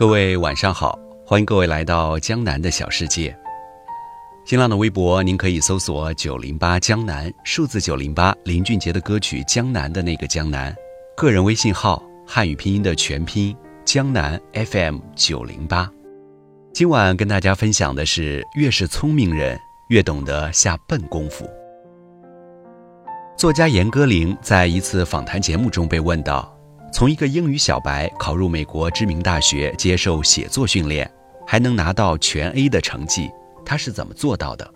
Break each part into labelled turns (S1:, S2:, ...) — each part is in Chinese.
S1: 各位晚上好，欢迎各位来到江南的小世界。新浪的微博，您可以搜索“九零八江南”数字九零八，林俊杰的歌曲《江南》的那个江南。个人微信号汉语拼音的全拼江南 FM 九零八。今晚跟大家分享的是：越是聪明人，越懂得下笨功夫。作家严歌苓在一次访谈节目中被问到。从一个英语小白考入美国知名大学接受写作训练，还能拿到全 A 的成绩，他是怎么做到的？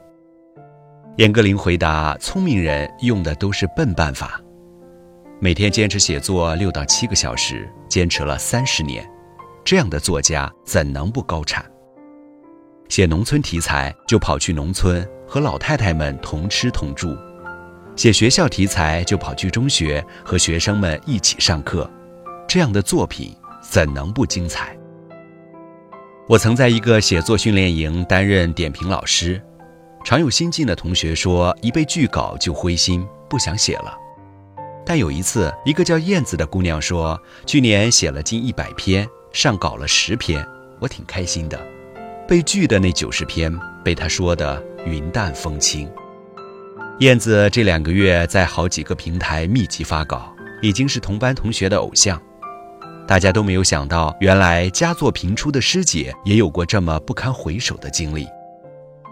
S1: 严歌苓回答：聪明人用的都是笨办法。每天坚持写作六到七个小时，坚持了三十年，这样的作家怎能不高产？写农村题材就跑去农村和老太太们同吃同住，写学校题材就跑去中学和学生们一起上课。这样的作品怎能不精彩？我曾在一个写作训练营担任点评老师，常有新进的同学说一被拒稿就灰心，不想写了。但有一次，一个叫燕子的姑娘说，去年写了近一百篇，上稿了十篇，我挺开心的。被拒的那九十篇，被她说的云淡风轻。燕子这两个月在好几个平台密集发稿，已经是同班同学的偶像。大家都没有想到，原来佳作频出的师姐也有过这么不堪回首的经历。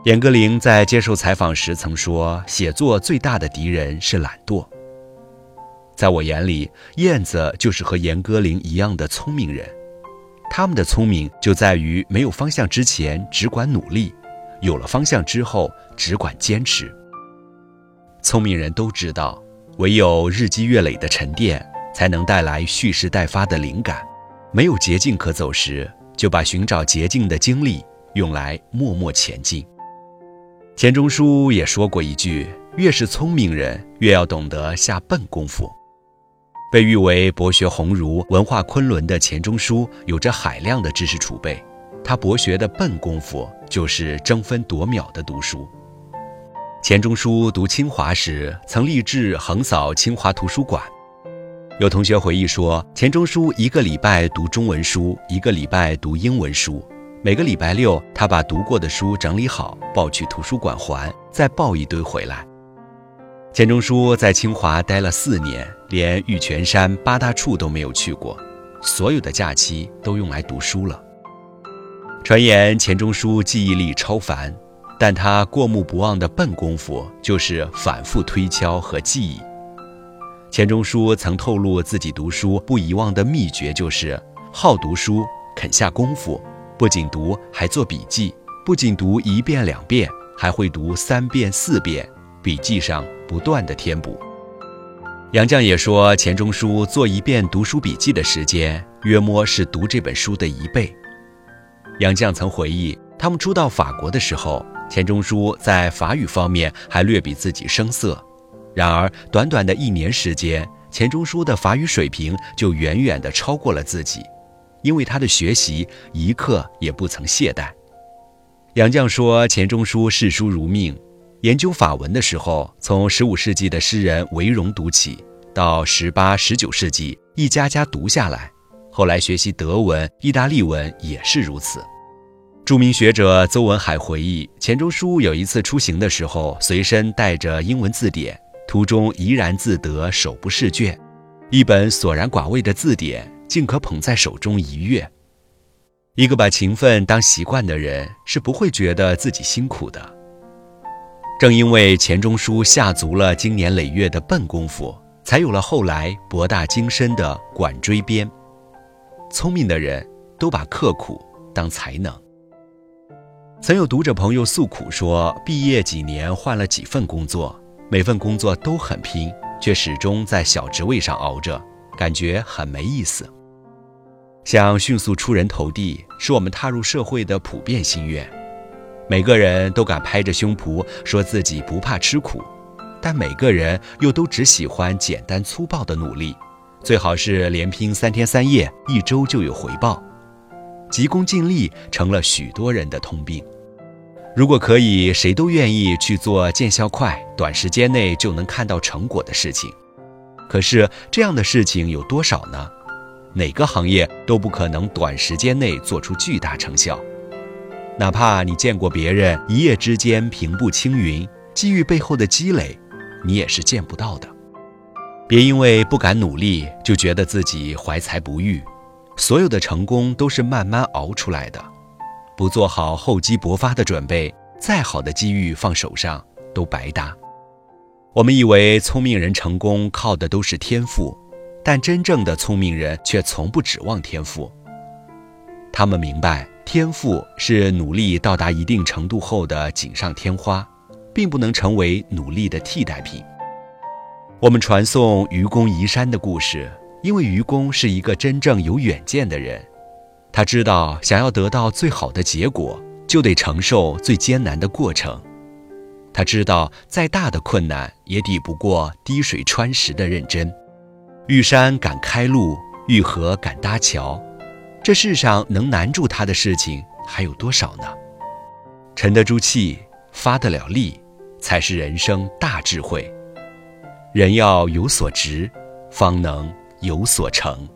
S1: 严歌苓在接受采访时曾说：“写作最大的敌人是懒惰。”在我眼里，燕子就是和严歌苓一样的聪明人。他们的聪明就在于没有方向之前只管努力，有了方向之后只管坚持。聪明人都知道，唯有日积月累的沉淀。才能带来蓄势待发的灵感。没有捷径可走时，就把寻找捷径的精力用来默默前进。钱钟书也说过一句：“越是聪明人，越要懂得下笨功夫。”被誉为博学鸿儒、文化昆仑的钱钟书，有着海量的知识储备。他博学的笨功夫，就是争分夺秒的读书。钱钟书读清华时，曾立志横扫清华图书馆。有同学回忆说，钱钟书一个礼拜读中文书，一个礼拜读英文书。每个礼拜六，他把读过的书整理好，抱去图书馆还，再抱一堆回来。钱钟书在清华待了四年，连玉泉山八大处都没有去过，所有的假期都用来读书了。传言钱钟书记忆力超凡，但他过目不忘的笨功夫就是反复推敲和记忆。钱钟书曾透露，自己读书不遗忘的秘诀就是好读书、肯下功夫，不仅读，还做笔记；不仅读一遍两遍，还会读三遍四遍，笔记上不断的填补。杨绛也说，钱钟书做一遍读书笔记的时间，约摸是读这本书的一倍。杨绛曾回忆，他们初到法国的时候，钱钟书在法语方面还略比自己生涩。然而，短短的一年时间，钱钟书的法语水平就远远地超过了自己，因为他的学习一刻也不曾懈怠。杨绛说：“钱钟书视书如命，研究法文的时候，从15世纪的诗人韦荣读起，到18、19世纪一家家读下来，后来学习德文、意大利文也是如此。”著名学者邹文海回忆，钱钟书有一次出行的时候，随身带着英文字典。途中怡然自得，手不释卷，一本索然寡味的字典，竟可捧在手中一阅。一个把勤奋当习惯的人，是不会觉得自己辛苦的。正因为钱钟书下足了经年累月的笨功夫，才有了后来博大精深的管锥编。聪明的人都把刻苦当才能。曾有读者朋友诉苦说，毕业几年换了几份工作。每份工作都很拼，却始终在小职位上熬着，感觉很没意思。想迅速出人头地，是我们踏入社会的普遍心愿。每个人都敢拍着胸脯说自己不怕吃苦，但每个人又都只喜欢简单粗暴的努力，最好是连拼三天三夜，一周就有回报。急功近利成了许多人的通病。如果可以，谁都愿意去做见效快、短时间内就能看到成果的事情。可是这样的事情有多少呢？哪个行业都不可能短时间内做出巨大成效。哪怕你见过别人一夜之间平步青云，机遇背后的积累，你也是见不到的。别因为不敢努力就觉得自己怀才不遇，所有的成功都是慢慢熬出来的。不做好厚积薄发的准备，再好的机遇放手上都白搭。我们以为聪明人成功靠的都是天赋，但真正的聪明人却从不指望天赋。他们明白。天赋是努力到达一定程度后的锦上添花，并不能成为努力的替代品。我们传颂愚公移山的故事，因为愚公是一个真正有远见的人。他知道，想要得到最好的结果，就得承受最艰难的过程。他知道，再大的困难也抵不过滴水穿石的认真。遇山敢开路，遇河敢搭桥。这世上能难住他的事情还有多少呢？沉得住气，发得了力，才是人生大智慧。人要有所值，方能有所成。